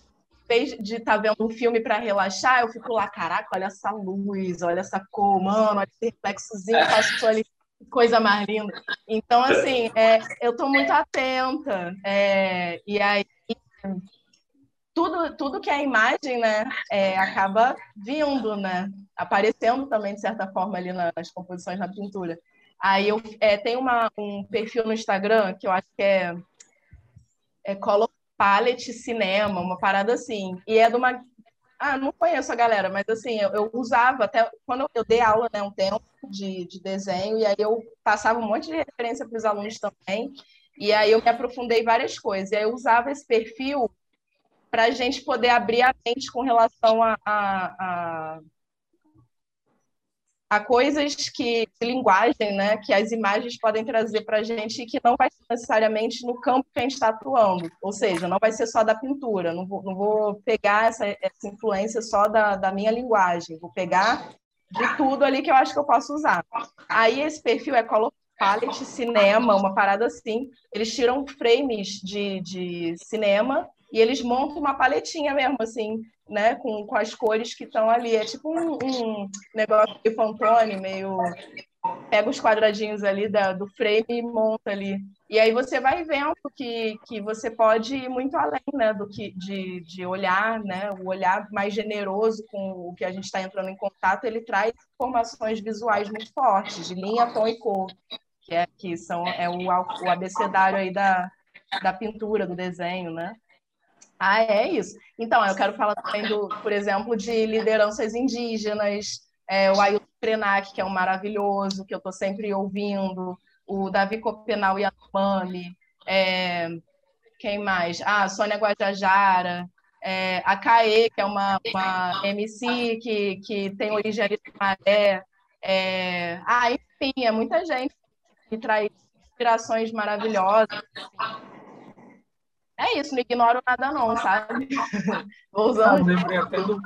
de estar tá vendo um filme para relaxar, eu fico lá, caraca, olha essa luz, olha essa cor, mano, olha esse reflexozinho, faço ali Coisa mais linda. Então, assim, é, eu estou muito atenta. É, e aí, tudo, tudo que é imagem, né, é, acaba vindo, né? Aparecendo também, de certa forma, ali nas composições na pintura. Aí eu é, tenho uma, um perfil no Instagram que eu acho que é, é Color Palette Cinema, uma parada assim. E é de uma ah, não conheço a galera, mas assim, eu, eu usava até quando eu dei aula, né, um tempo de, de desenho, e aí eu passava um monte de referência para os alunos também, e aí eu me aprofundei várias coisas. E aí eu usava esse perfil para a gente poder abrir a mente com relação a, a, a a coisas que linguagem, né, que as imagens podem trazer para a gente que não vai ser necessariamente no campo que a gente está atuando, ou seja, não vai ser só da pintura, não vou, não vou pegar essa, essa influência só da, da minha linguagem, vou pegar de tudo ali que eu acho que eu posso usar. Aí esse perfil é Color Palette Cinema, uma parada assim, eles tiram frames de, de cinema e eles montam uma paletinha mesmo, assim, né, com, com as cores que estão ali. É tipo um, um negócio de Pantone, meio. Pega os quadradinhos ali da, do frame e monta ali. E aí você vai vendo que, que você pode ir muito além né, do que de, de olhar, né? O olhar mais generoso com o que a gente está entrando em contato, ele traz informações visuais muito fortes, de linha, tom e cor, que, é, que são, é o, o abecedário aí da, da pintura, do desenho, né? Ah, é isso. Então, eu quero falar também, do, por exemplo, de lideranças indígenas, é, o Ailton Krenak, que é um maravilhoso, que eu estou sempre ouvindo, o Davi Copenal Yanomami, é, quem mais? Ah, Sônia Guajajara, é, a Caê, que é uma, uma MC que, que tem origem ali do Maré. É, ah, enfim, é muita gente que traz inspirações maravilhosas. É isso, não ignoro nada não, sabe? Vou usando. Eu lembrei até do,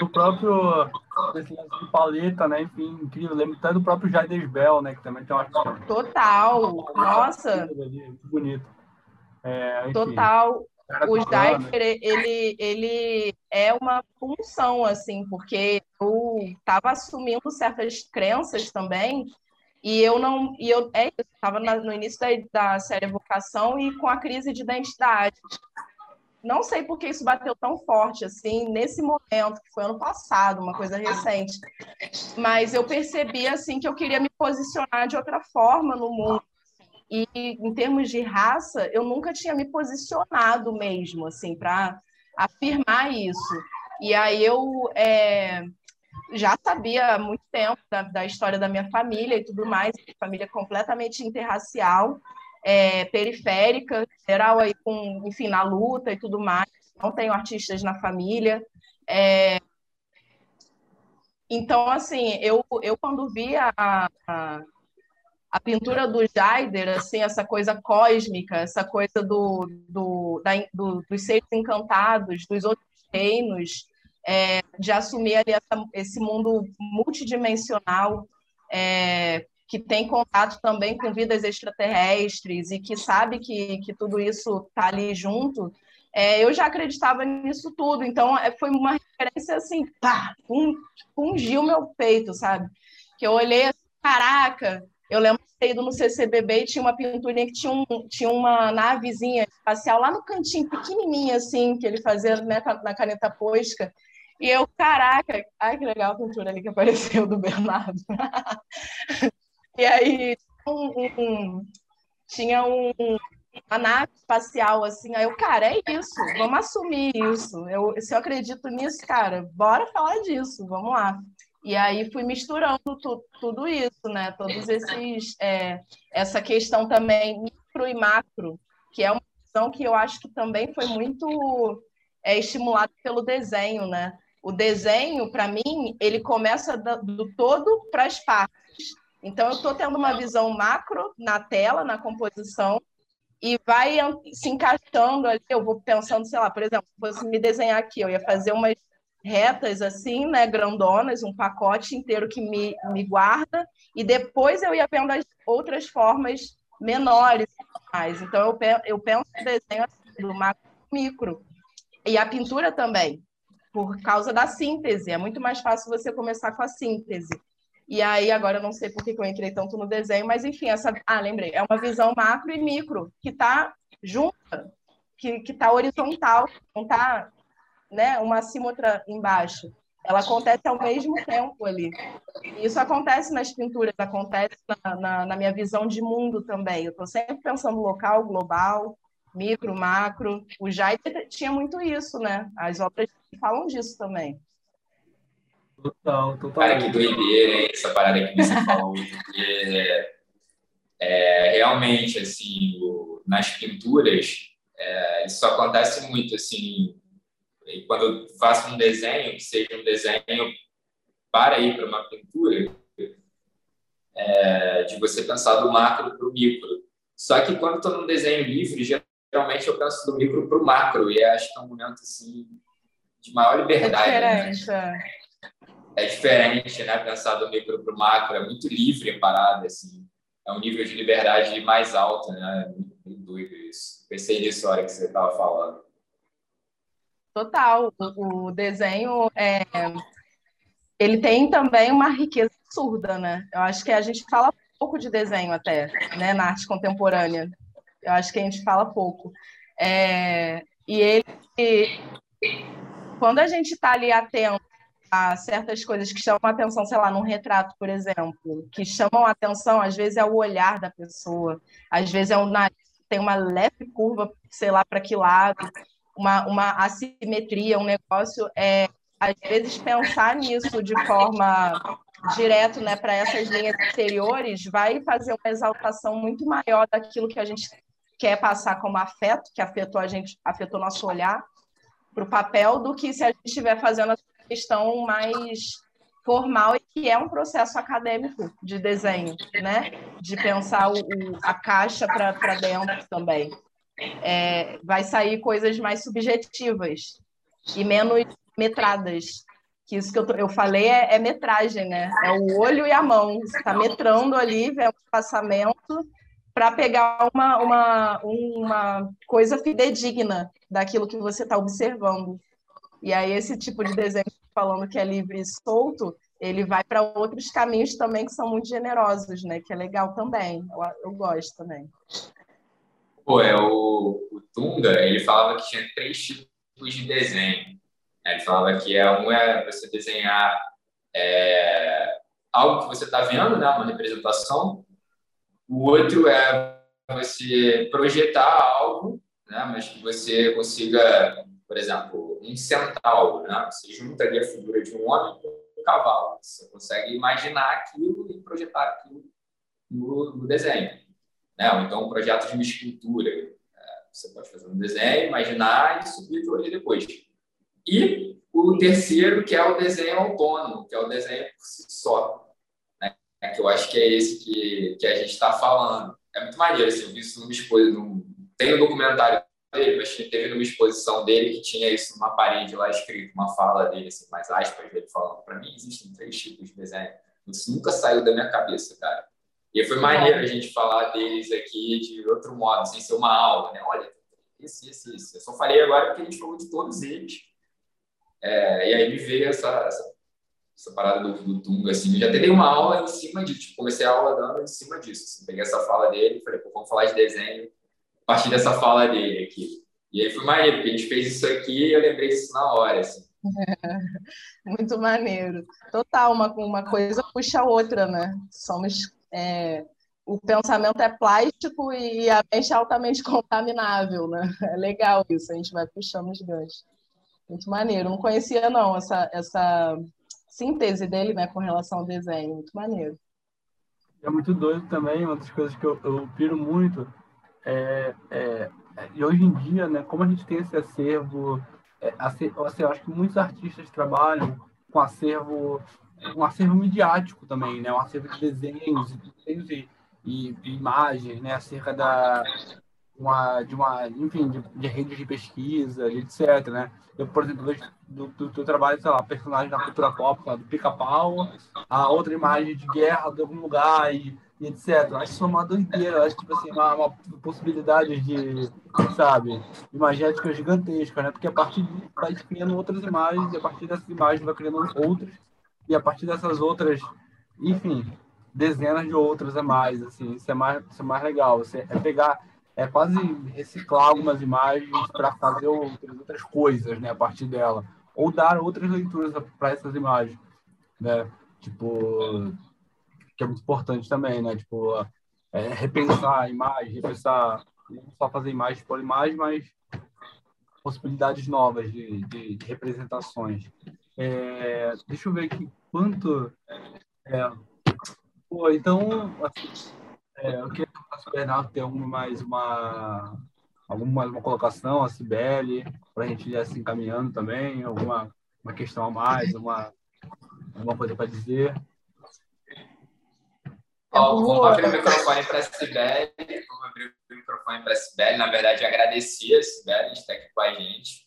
do próprio desse lance de paleta, né? Enfim, incrível. Lembro até do próprio Jaider Bell, né? Que também tem uma Total. Nossa. Muito bonito. É, Total. O Jaider, ele, ele é uma função, assim, porque eu estava assumindo certas crenças também e eu não, e eu é estava no início da, da série Vocação e com a crise de identidade. Não sei por que isso bateu tão forte assim nesse momento, que foi ano passado, uma coisa recente. Mas eu percebi assim que eu queria me posicionar de outra forma no mundo. E em termos de raça, eu nunca tinha me posicionado mesmo assim para afirmar isso. E aí eu é, já sabia há muito tempo da, da, história da minha família e tudo mais, família completamente interracial, é, periférica, geral aí com, enfim, na luta e tudo mais. Não tenho artistas na família. É... Então, assim, eu, eu quando vi a, a, a pintura do Jaider, assim, essa coisa cósmica, essa coisa do, do, da, do, dos seres encantados, dos outros reinos, é, de assumir ali essa, esse mundo multidimensional, é, que tem contato também com vidas extraterrestres e que sabe que, que tudo isso está ali junto, é, eu já acreditava nisso tudo. Então, é, foi uma referência assim, pá, fungiu meu peito, sabe? Que eu olhei assim, caraca, eu lembro de ter ido no CCBB e tinha uma pinturinha que tinha, um, tinha uma navezinha espacial lá no cantinho, pequenininha assim, que ele fazia né, na caneta posca. E eu, caraca, ai que legal a pintura ali que apareceu do Bernardo. e aí um, um, tinha um, uma nave espacial, assim, aí eu, cara, é isso, vamos assumir isso. Eu, se eu acredito nisso, cara, bora falar disso, vamos lá. E aí fui misturando tu, tudo isso, né? Todos esses. É, essa questão também micro e macro, que é uma questão que eu acho que também foi muito é, estimulada pelo desenho, né? O desenho, para mim, ele começa do todo para as partes. Então, eu estou tendo uma visão macro na tela, na composição, e vai se encaixando ali. Eu vou pensando, sei lá, por exemplo, se fosse me desenhar aqui, eu ia fazer umas retas assim, né, grandonas, um pacote inteiro que me, me guarda, e depois eu ia vendo as outras formas menores. Mais. Então, eu, eu penso o desenho assim, do macro micro. E a pintura também por causa da síntese. É muito mais fácil você começar com a síntese. E aí, agora eu não sei por que eu entrei tanto no desenho, mas enfim, essa. Ah, lembrei. É uma visão macro e micro, que está junta, que está horizontal, não está né, uma acima, outra embaixo. Ela acontece ao mesmo tempo ali. Isso acontece nas pinturas, acontece na, na, na minha visão de mundo também. Eu estou sempre pensando local, global, micro, macro. O Jai tinha muito isso, né? As obras falam disso também. Total, total. Cara, que doideira, hein? Essa parada que você falou. Porque, é, realmente, assim, o, nas pinturas, é, isso acontece muito, assim, quando eu faço um desenho, que seja um desenho para ir para uma pintura, é, de você pensar do macro para o micro. Só que quando estou num desenho livre, geralmente eu penso do micro para o macro, e acho que é um momento, assim, de maior liberdade. É diferente, né? é diferente, né? Pensar do micro para o macro, é muito livre a parada, assim. É um nível de liberdade mais alto, né? Muito doido isso. Pensei nisso na hora que você estava falando. Total. O, desenho, é... ele tem também uma riqueza absurda, né? Eu acho que a gente fala pouco de desenho até, né? Na arte contemporânea. Eu acho que a gente fala pouco. É... E ele... Quando a gente está ali atento a certas coisas que chamam atenção, sei lá, num retrato, por exemplo, que chamam atenção, às vezes é o olhar da pessoa, às vezes é o nariz, tem uma leve curva, sei lá para que lado, uma, uma assimetria, um negócio, é, às vezes pensar nisso de forma direto né, para essas linhas exteriores vai fazer uma exaltação muito maior daquilo que a gente quer passar como afeto, que afetou a gente, afetou nosso olhar para o papel, do que se a gente estiver fazendo a questão mais formal e que é um processo acadêmico de desenho, né? De pensar o, a caixa para dentro também. É, vai sair coisas mais subjetivas e menos metradas. Que isso que eu, eu falei é, é, metragem, né? É o olho e a mão. Você está metrando ali, vendo o espaçamento para pegar uma, uma, uma coisa fidedigna daquilo que você está observando. E aí esse tipo de desenho falando que é livre e solto, ele vai para outros caminhos também que são muito generosos, né? Que é legal também. Eu, eu gosto também. Pô, é o, o, Tunga, ele falava que tinha três tipos de desenho. Ele falava que é um é você desenhar é, algo que você está vendo, né? Uma representação. O outro é você projetar algo, né? Mas que você consiga por exemplo, um centauro, né? Você junta ali a figura de um homem com um cavalo. Você consegue imaginar aquilo e projetar aquilo no, no desenho. Né? Ou então um projeto de uma escultura. Você pode fazer um desenho, imaginar e subir aquilo ali depois. E o terceiro, que é o desenho autônomo, que é o desenho por si só. Né? Que eu acho que é esse que, que a gente está falando. É muito maneiro, assim, eu vi isso numa exposição. Tem um documentário dele, mas teve numa exposição dele que tinha isso numa parede lá escrito, uma fala dele, assim, mais aspas, dele falando: para mim existem três tipos de desenho. Isso nunca saiu da minha cabeça, cara. E foi maneiro a gente falar deles aqui de outro modo, sem ser uma aula, né? Olha, esse, esse, esse. Eu só falei agora porque a gente falou de todos eles. É, e aí me veio essa, essa, essa parada do, do Tunga, assim. Eu já teve uma aula em cima disso, tipo, comecei a aula dando em cima disso. Assim. Peguei essa fala dele e falei, pô, vamos falar de desenho a partir dessa fala dele aqui. E aí foi maneiro, porque a gente fez isso aqui e eu lembrei disso na hora, assim. Muito maneiro. Total, uma, uma coisa puxa a outra, né? Somos. É, o pensamento é plástico e a mente é altamente contaminável, né? É legal isso, a gente vai puxando os ganchos. Muito maneiro. Não conhecia, não, essa, essa síntese dele, né, com relação ao desenho. Muito maneiro. É muito doido também, uma das coisas que eu, eu piro muito é, é, e hoje em dia, né, como a gente tem esse acervo, é, acervo assim, eu acho que muitos artistas trabalham com acervo, um acervo midiático também, né, um acervo de desenhos, desenhos e, e, e imagens, né, acerca da uma, de uma, enfim, de, de redes de pesquisa, etc, né? Eu, por exemplo, do, do teu trabalho, sei lá, personagem da cultura pop, lá, do pica-pau, a outra imagem de guerra de algum lugar e e etc. Acho isso uma doideira, acho tipo assim, uma, uma possibilidade de, sabe, imagética gigantesca, né? Porque a partir disso vai criando outras imagens, e a partir dessas imagens vai criando outras, e a partir dessas outras enfim, dezenas de outras a mais, assim, isso é mais, isso é mais legal, você é pegar, é quase reciclar algumas imagens para fazer outras, outras coisas, né, a partir dela, ou dar outras leituras para essas imagens, né, tipo, que é muito importante também, né, tipo, é, repensar a imagem, repensar, não só fazer imagem por imagem, mas possibilidades novas de, de, de representações. É, deixa eu ver aqui quanto. É, pô, então, assim, é, eu queria o Bernardo tem alguma mais uma, alguma mais uma colocação, a Cibele, para a gente ir assim encaminhando também, alguma uma questão a mais, uma, alguma coisa para dizer. Ó, vamos abrir o microfone para a Sibeli. Vamos abrir o microfone para a Sibeli. Na verdade, agradecer a Sibeli de estar aqui com a gente.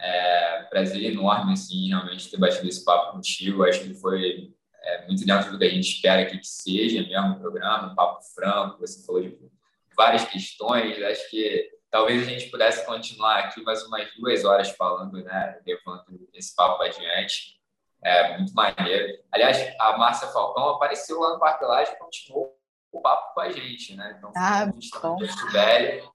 É um prazer enorme, assim, realmente ter batido esse papo contigo. Acho que foi é, muito dentro do que a gente espera aqui que seja mesmo o programa, um papo franco. Você falou de várias questões. Acho que talvez a gente pudesse continuar aqui mais umas duas horas falando, né, levando esse papo adiante. É muito maneiro. Aliás, a Márcia Falcão apareceu lá no Parque Laje e continuou o papo com a gente, né? Então, ah, a gente está muito velho.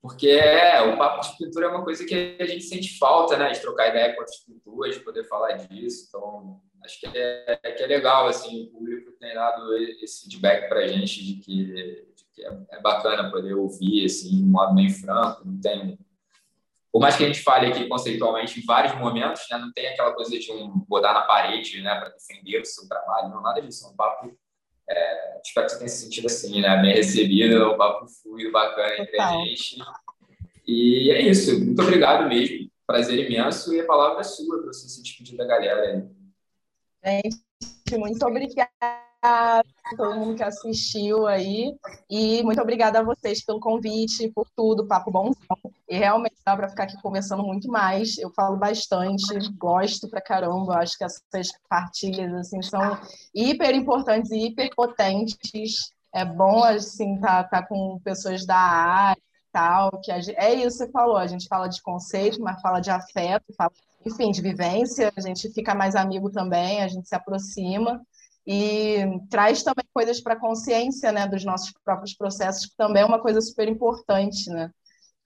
Porque é, o papo de pintura é uma coisa que a gente sente falta, né? De trocar ideia com outras pinturas, de poder falar disso. Então, acho que é, que é legal, assim, o público tem dado esse feedback para a gente de que, de que é, é, bacana poder ouvir, assim, de um modo bem franco, não tem por mais que a gente fale aqui conceitualmente em vários momentos, né, não tem aquela coisa de um botar na parede né, para defender o seu trabalho, não, nada disso. É um papo, é, espero que você tenha se sentido assim, né, bem recebido, é um papo fluido, bacana entre a gente. E é isso, muito obrigado mesmo, prazer imenso, e a palavra é sua para você se despedir da galera. Gente, muito obrigada a todo mundo que assistiu aí. E muito obrigada a vocês pelo convite, por tudo, papo bom. E realmente dá para ficar aqui conversando muito mais. Eu falo bastante, gosto pra caramba. Acho que essas partilhas assim são hiper importantes e hiper potentes. É bom assim estar tá, tá com pessoas da área tal, que gente, é isso que você falou, a gente fala de conceito, mas fala de afeto, fala, enfim, de vivência, a gente fica mais amigo também, a gente se aproxima e traz também coisas para a consciência né, dos nossos próprios processos, que também é uma coisa super importante. Né?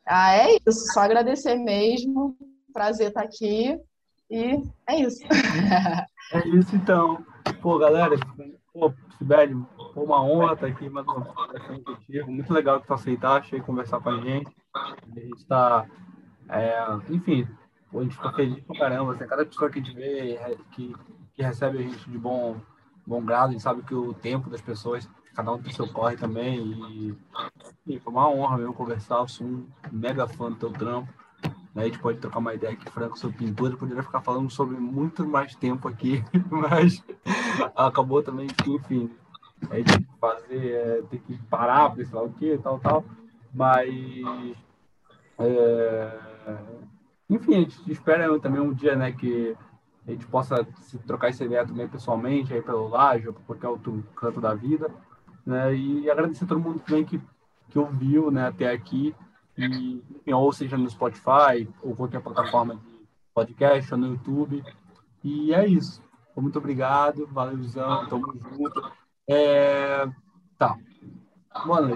Ah, é isso, só agradecer mesmo, prazer estar aqui e é isso. É isso então. Pô, galera, pô, Sibeli, foi uma honra estar aqui mais uma contigo. Muito legal que tu aceitaste e conversar com a gente. A gente está, é, enfim, a gente fica feliz pra caramba. Assim, cada pessoa que a gente vê, que, que recebe a gente de bom bom grado, a gente sabe que o tempo das pessoas, cada um tem seu corre também, e, e foi uma honra mesmo conversar, eu sou um mega fã do teu trampo, né? a gente pode trocar uma ideia aqui franco sobre pintura, poderia ficar falando sobre muito mais tempo aqui, mas acabou também que, enfim, a gente tem que fazer, é, tem que parar, pensar o que, tal, tal, mas... É, enfim, a gente espera também um dia, né, que a gente possa se trocar essa ideia também pessoalmente, aí pelo Laje ou por qualquer outro canto da vida. Né? E agradecer a todo mundo também que, que ouviu né, até aqui, e, ou seja no Spotify, ou qualquer plataforma de podcast, ou no YouTube. E é isso. Muito obrigado, valeuzão, tamo junto. É... Tá. Boa noite.